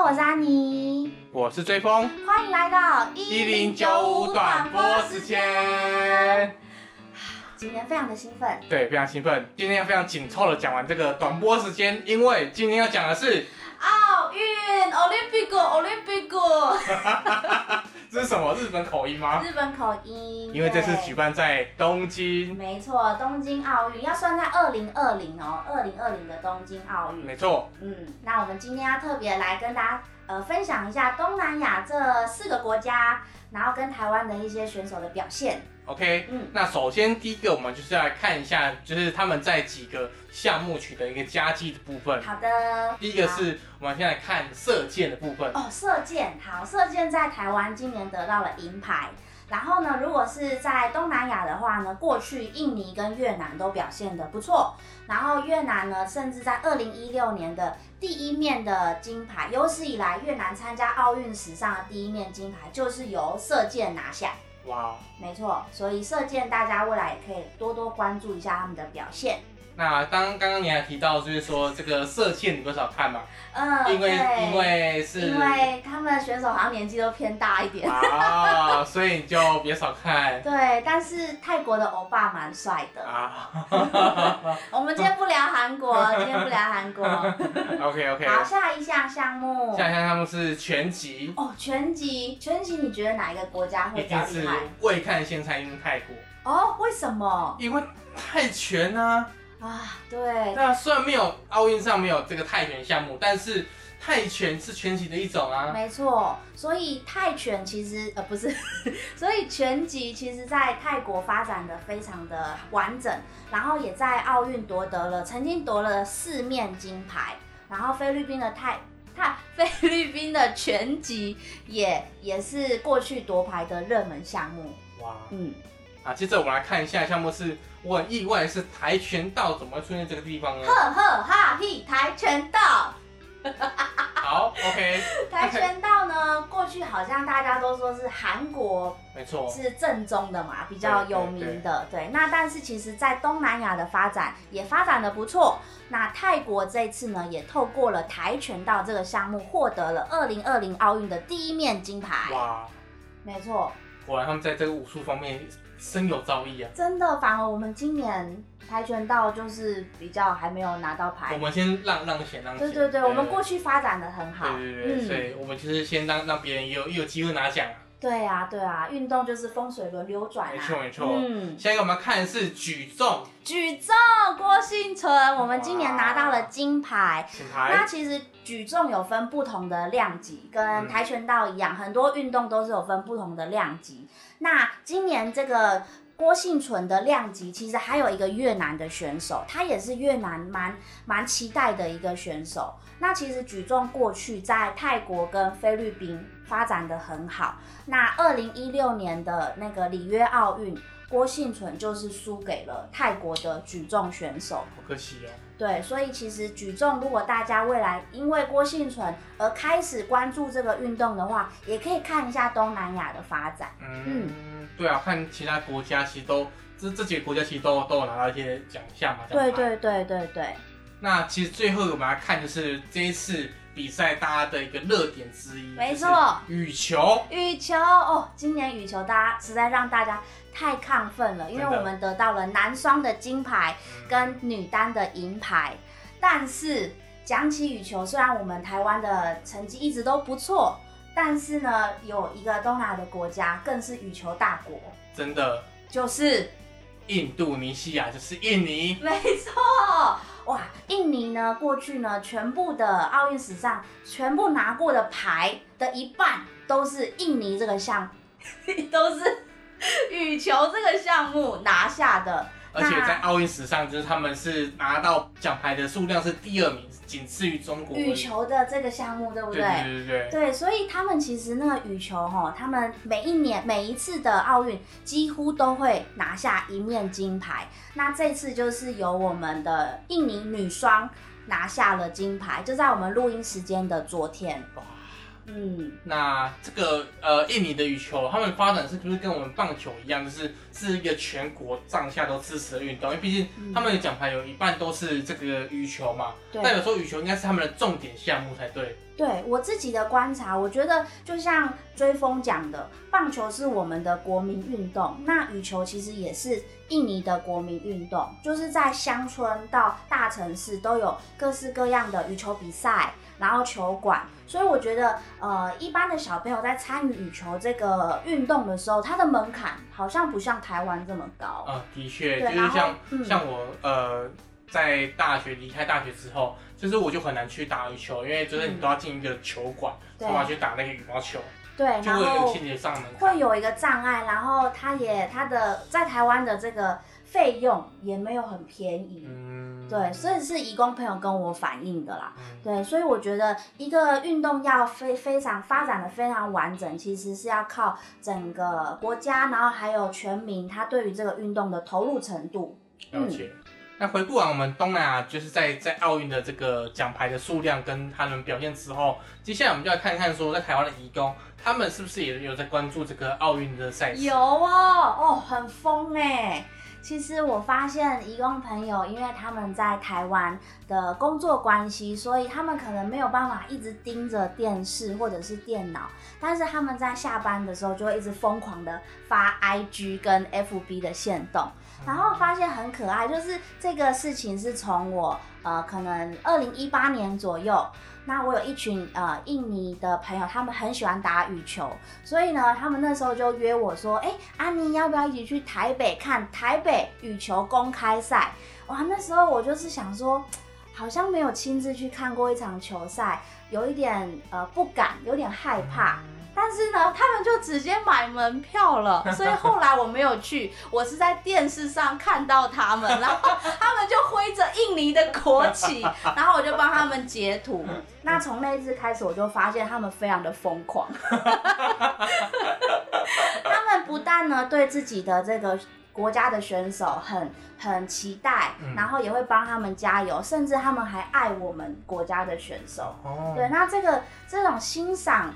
，我是安妮，我是追风，欢迎来到一零九五短播时。间。今天非常的兴奋，对，非常兴奋，今天要非常紧凑的讲完这个短播时间，因为今天要讲的是奥运 Olympic Olympic，这是什么日本口音吗？日本口音。因为这次举办在东京，没错，东京奥运要算在二零二零哦，二零二零的东京奥运。没错，嗯，那我们今天要特别来跟大家呃分享一下东南亚这四个国家，然后跟台湾的一些选手的表现。OK。嗯，那首先第一个，我们就是要来看一下，就是他们在几个项目取得一个佳绩的部分。好的。第一个是我们先来看射箭的部分。哦，射箭好，射箭在台湾今年得到了银牌。然后呢，如果是在东南亚的话呢，过去印尼跟越南都表现得不错。然后越南呢，甚至在二零一六年的第一面的金牌，有史以来越南参加奥运史上的第一面金牌就是由射箭拿下。哇，没错，所以射箭大家未来也可以多多关注一下他们的表现。那当刚刚你还提到，就是说这个射箭你不少看嘛，嗯，因为因为是因为他们的选手好像年纪都偏大一点。啊，所以你就别少看 对，但是泰国的欧巴蛮帅的。啊。我们今天不聊韩国，今天不聊韩国。OK OK，好，下一项项目。下一项项目是拳击，哦，拳击，拳击，你觉得哪一个国家会比较厉害？未看先猜，因为泰国，哦，为什么？因为泰拳啊，啊，对，对啊，虽然没有奥运上没有这个泰拳项目，但是泰拳是拳击的一种啊。没错。所以泰拳其实呃不是，所以拳击其实在泰国发展的非常的完整，然后也在奥运夺得了，曾经夺了四面金牌，然后菲律宾的泰。泰菲律宾的拳击也也是过去夺牌的热门项目，哇，嗯，啊，接着我们来看一下项目是，我很意外是跆拳道怎么会出现这个地方呢？呵呵哈嘿，跆拳道。好，OK，跆拳道呢，过去好像大家都说是韩国没错，是正宗的嘛，比较有名的。对，那但是其实，在东南亚的发展也发展的不错。那泰国这次呢，也透过了跆拳道这个项目，获得了二零二零奥运的第一面金牌。哇，没错，果然他们在这个武术方面深有造诣啊。真的，反而我们今年跆拳道就是比较还没有拿到牌我。们先让让贤让贤。对对对，我们过去发展的很好。对对对，所以我们就是先让让别人也有也有机会拿奖啊。对啊，对啊，运动就是风水轮流转啊。没错没错。嗯，下一个我们要看的是举重，举重郭幸存，我们今年拿到了金牌。请那。其实举重有分不同的量级，跟嗯跆拳道一样，很多运动都是有分不同的量级。那今年这个郭幸存的量级，其实还有一个越南的选手，他也是越南蛮蛮期待的一个选手。那其实举重过去在泰国跟菲律宾发展的很好。那二零一六年的那个里约奥运，郭幸存就是输给了泰国的举重选手。好可惜哦。对，所以其实举重，如果大家未来因为郭幸存而开始关注这个运动的话，也可以看一下东南亚的发展。嗯，对啊，看其他国家其实都这这几个国家其实都都有拿到一些奖项嘛。对。对对对对，那其实最后我们来看就是这一次比赛大家的一个热点之一，没错，就是羽球。羽球哦，今年羽球大家实在让大家太亢奋了，因为我们得到了男双的金牌跟女单的银牌。但是讲起羽球，虽然我们台湾的成绩一直都不错，但是呢，有一个东南亚的国家更是羽球大国，真的，就是印度尼西亚就是印尼，没错，哇，印尼呢，过去呢，全部的奥运史上全部拿过的牌的一半都是印尼这个项，都是羽球这个项目拿下的。而且在奥运史上，就是他们是拿到奖牌的数量是第二名，仅次于中国。羽球的这个项目，对不对对对对对，对，所以他们其实那个羽球哈，他们每一年每一次的奥运几乎都会拿下一面金牌。那这次就是由我们的印尼女双拿下了金牌，就在我们录音时间的昨天。哇嗯，那这个呃印尼的羽球，他们发展是不是跟我们棒球一样，就是是一个全国上下都支持的运动，因为毕竟他们的奖牌有一半都是这个羽球嘛，对。代表说羽球应该是他们的重点项目才对。对我自己的观察，我觉得就像追风讲的，棒球是我们的国民运动，那羽球其实也是印尼的国民运动，就是在乡村到大城市都有各式各样的羽球比赛，然后球馆，所以我觉得呃，一般的小朋友在参与羽球这个运动的时候，它的门槛好像不像台湾这么高。呃、的确，就是像、嗯像我呃，在大学离开大学之后，就是我就很难去打羽球，因为就是你都要进一个球馆，对才要去打那个羽毛球，对，然就会有一个上的。会有一个障碍，然后它也它的在台湾的这个费用也没有很便宜。嗯，对，所以是义工朋友跟我反映的啦。嗯对，所以我觉得一个运动要非非常发展的非常完整，其实是要靠整个国家，然后还有全民他对于这个运动的投入程度。了解。那回顾完我们东南亚，就是在在奥运的这个奖牌的数量跟他们表现之后，接下来我们就来看看说，在台湾的义工，他们是不是也有在关注这个奥运的赛事？有哦，哦，很疯哎。其实我发现义工朋友，因为他们在台湾的工作关系，所以他们可能没有办法一直盯着电视或者是电脑，但是他们在下班的时候就会一直疯狂的发 IG 跟 FB 的线动，然后发现很可爱，就是这个事情是从我呃可能二零一八年左右。那我有一群呃印尼的朋友，他们很喜欢打羽球，所以呢，他们那时候就约我说，哎、安妮要不要一起去台北看台北羽球公开赛？哇，那时候我就是想说，好像没有亲自去看过一场球赛，有一点呃不敢，有点害怕。但是呢，他们就直接买门票了，所以后来我没有去，我是在电视上看到他们，然后他们就挥着印尼的国旗，然后我就帮他们截图。那从那一次开始，我就发现他们非常的疯狂。他们不但呢对自己的这个国家的选手很很期待，嗯然后也会帮他们加油，甚至他们还爱我们国家的选手。哦，对，那这个这种欣赏。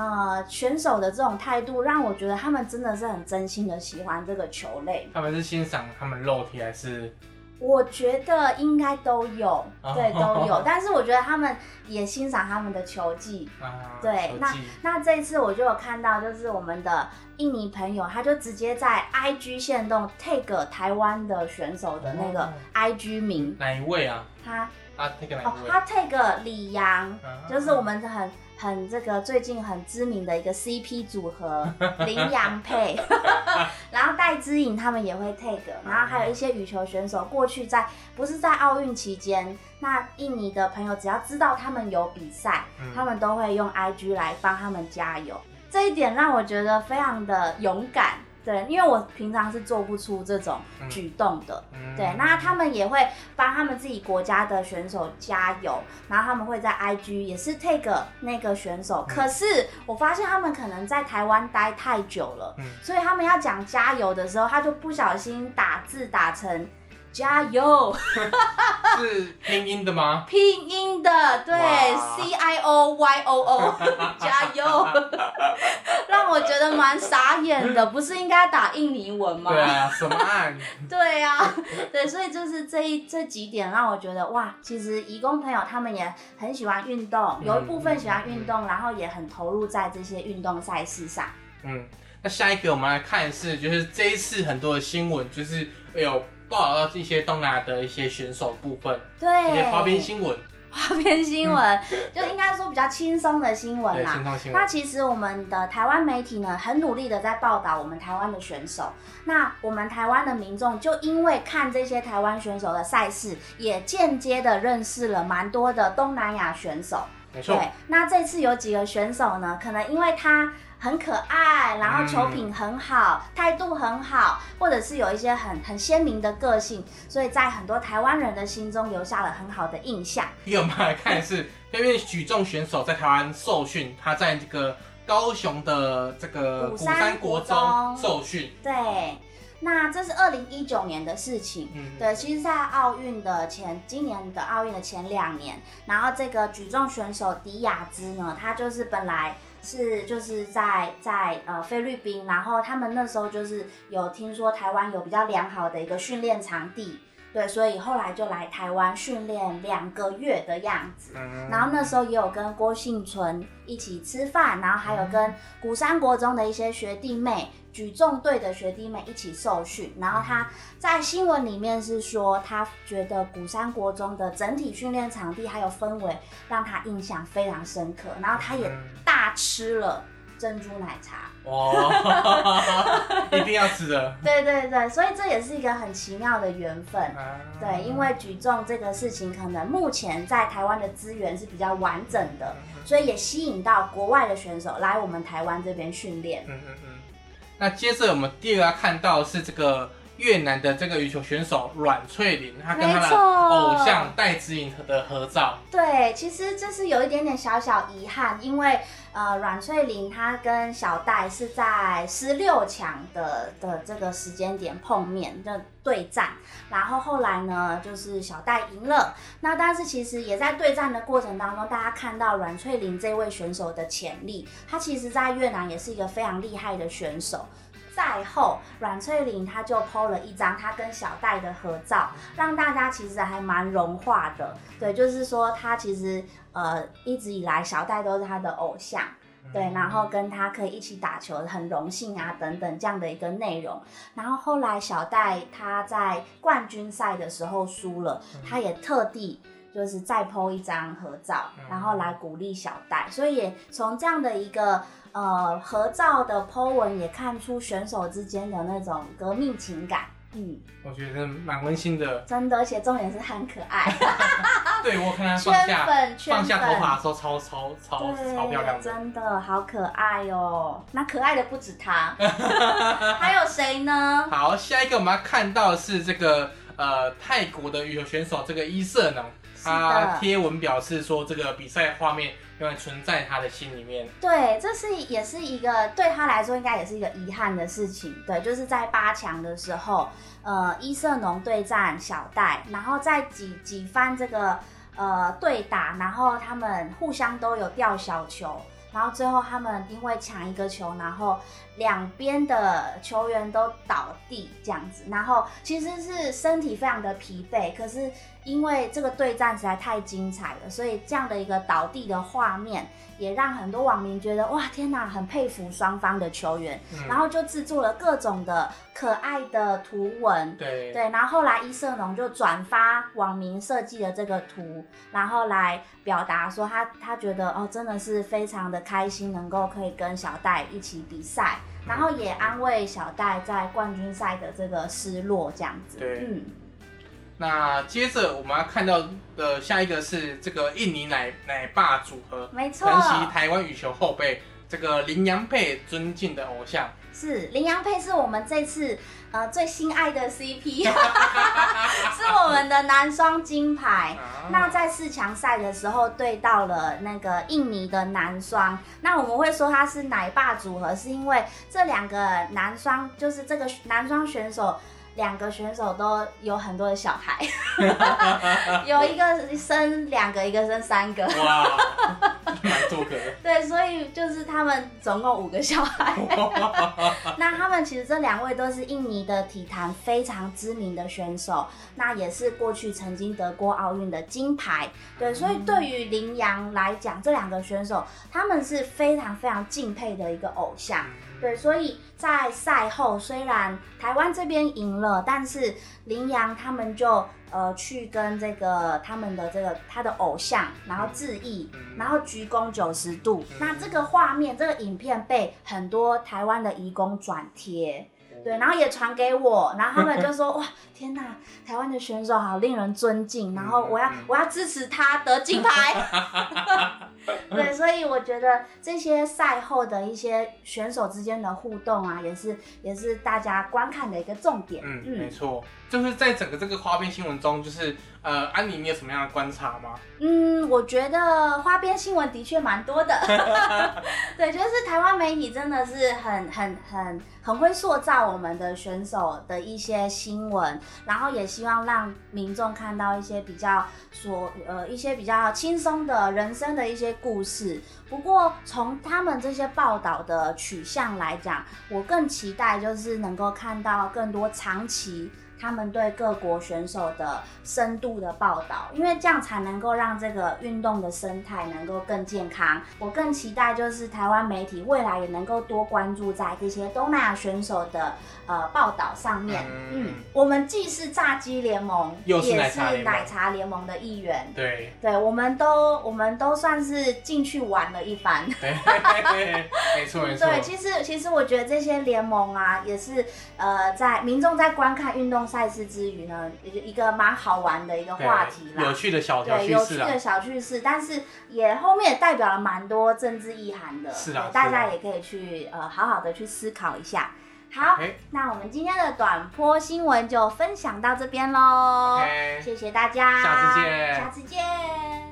呃，选手的这种态度让我觉得他们真的是很真心的喜欢这个球类。他们是欣赏他们肉体还是？我觉得应该都有，哦对，都有。但是我觉得他们也欣赏他们的球技。啊，对那，那这一次我就有看到，就是我们的印尼朋友，他就直接在 IG 线动 take 台湾的选手的那个哦 IG 名，哪一位啊？他啊，那个哪位？他 take 李阳，啊就是我们很很这个最近很知名的一个 CP 组合 羚羊配，然后戴之颖他们也会 take，然后还有一些羽球选手过去在不是在奥运期间，那印尼的朋友只要知道他们有比赛，嗯。他们都会用 IG 来帮他们加油，这一点让我觉得非常的勇敢。对，因为我平常是做不出这种举动的，嗯。对，那他们也会帮他们自己国家的选手加油，然后他们会在 IG 也是 take 那个选手。嗯。可是我发现他们可能在台湾待太久了，嗯。所以他们要讲加油的时候，他就不小心打字打成加油，是拼音的吗？拼音的，对，C I O Y O O，加油，让我觉得蛮傻眼的，不是应该打印尼文吗？对啊，什么案？对啊、对，所以就是这一这几点让我觉得哇，其实义工朋友他们也很喜欢运动，有一部分喜欢运动，然后也很投入在这些运动赛事上。嗯，那下一个我们来看的是，就是这一次很多的新闻，就是有报道到一些东南亚的一些选手部分，一对，些花边新闻，花边新闻，就应该说比较轻松的新闻，啦。新那。其实我们的台湾媒体呢，很努力的在报道我们台湾的选手。那我们台湾的民众就因为看这些台湾选手的赛事，也间接的认识了蛮多的东南亚选手。没错，对，那这次有几个选手呢？可能因为他很可爱，然后球品很好，态度很好，或者是有一些很很鲜明的个性，所以在很多台湾人的心中留下了很好的印象。第一个我们来看是因为举重选手在台湾受训，他在这个高雄的这个鼓鼓山山国中国中受训，对，那这是二零一九年的事情。嗯，对，其实，在奥运的前，今年的奥运的前两年，然后这个举重选手迪亚兹呢，他就是本来是就是在在呃菲律宾，然后他们那时候就是有听说台湾有比较良好的一个训练场地，对，所以后来就来台湾训练两个月的样子。嗯，然后那时候也有跟郭幸存一起吃饭，然后还有跟古山国中的一些学弟妹、举重队的学弟妹一起受训。然后他在新闻里面是说，他觉得古山国中的整体训练场地还有氛围让他印象非常深刻，然后他也嗯大吃了珍珠奶茶。哇，一定要吃的。对对对，所以这也是一个很奇妙的缘分。啊对，因为举重这个事情，可能目前在台湾的资源是比较完整的，所以也吸引到国外的选手来我们台湾这边训练。嗯嗯嗯。那接着我们第二个要看到是这个越南的这个羽球选手阮翠玲，她跟她的偶像戴资颖的合照。对，其实这是有一点点小小遗憾，因为呃，阮翠玲她跟小戴是在十六强的的这个时间点碰面的对战，然后后来呢，就是小戴赢了。那但是其实也在对战的过程当中，大家看到阮翠玲这位选手的潜力，她其实在越南也是一个非常厉害的选手。赛后，阮翠玲她就 PO 了一张她跟小戴的合照，让大家其实还蛮融化的。对，就是说她其实呃一直以来小戴都是她的偶像。对，然后跟他可以一起打球，很荣幸啊，等等这样的一个内容。然后后来小戴他在冠军赛的时候输了，他也特地就是再 PO 一张合照，然后来鼓励小戴。所以也从这样的一个呃合照的 PO 文，也看出选手之间的那种革命情感。嗯，我觉得蛮温馨的。真的，而且重点是很可爱，对我看她圈放下放下头粉。发的时候超超超超漂亮的。真的好可爱哦。那可爱的不止他，还有谁呢？好，下一个我们要看到的是这个呃泰国的羽球选手这个伊瑟呢，他的，贴文表示说这个比赛画面永远存在他的心里面。对，这是也是一个对他来说应该也是一个遗憾的事情。对，就是在八强的时候，呃，伊瑟农对战小戴，然后在几几番这个呃对打，然后他们互相都有掉小球。然后最后他们因为抢一个球，然后两边的球员都倒地这样子，然后其实是身体非常的疲惫，可是因为这个对战实在太精彩了，所以这样的一个倒地的画面也让很多网民觉得哇天哪，很佩服双方的球员，嗯。然后就制作了各种的可爱的图文。对。对，然后后来伊瑟农就转发网民设计的这个图，然后来表达说他他觉得哦真的是非常的开心，能够可以跟小戴一起比赛，然后也安慰小戴在冠军赛的这个失落这样子。对嗯，那接着我们要看到的下一个是这个印尼奶奶爸组合，没错，承袭台湾羽球后辈这个林洋配尊敬的偶像。是林洋配是我们这次呃最心爱的 CP，是我们的男双金牌。啊那在四强赛的时候对到了那个印尼的男双，那我们会说他是奶爸组合，是因为这两个男双就是这个男双选手。两个选手都有很多的小孩，有一个生两个，一个生三个，哇，蛮 多个的。对，所以就是他们总共五个小孩。那他们其实这两位都是印尼的体坛非常知名的选手，那也是过去曾经得过奥运的金牌。对，所以对于林洋来讲，这两个选手他们是非常非常敬佩的一个偶像。对，所以在赛后虽然台湾这边赢了，但是林洋他们就呃去跟这个他们的这个他的偶像，然后致意，嗯然后鞠躬九十度。嗯那这个画面，这个影片被很多台湾的义工转贴。对，然后也传给我，然后他们就说：“哇，天哪，台湾的选手好令人尊敬，然后我要我要支持他得金牌。”对，所以我觉得这些赛后的一些选手之间的互动啊，也是也是大家观看的一个重点。嗯，没错，就是在整个这个花边新闻中，就是呃，安妮，你有什么样的观察吗？嗯，我觉得花边新闻的确蛮多的，对，就是台湾媒体真的是很很很很会塑造我们的选手的一些新闻，然后也希望让民众看到一些比较所呃一些比较轻松的人生的一些故事。不过从他们这些报道的取向来讲，我更期待就是能够看到更多长期。他们对各国选手的深度的报道，因为这样才能够让这个运动的生态能够更健康。我更期待就是台湾媒体未来也能够多关注在这些东南亚选手的呃报道上面。嗯，我们既是炸鸡联盟，又是奶茶联盟的一员。对，对，我们都我们都算是进去玩了一番。对，没错没错。对，其实其实我觉得这些联盟啊，也是呃在民众在观看运动。赛事之余呢，一个蛮好玩的一个话题啦，有趣的小对有趣的小趣事，但是也后面也代表了蛮多政治意涵的，是的，大家也可以去呃好好的去思考一下。好，那我们今天的短波新闻就分享到这边喽，谢谢大家，下次见，下次见。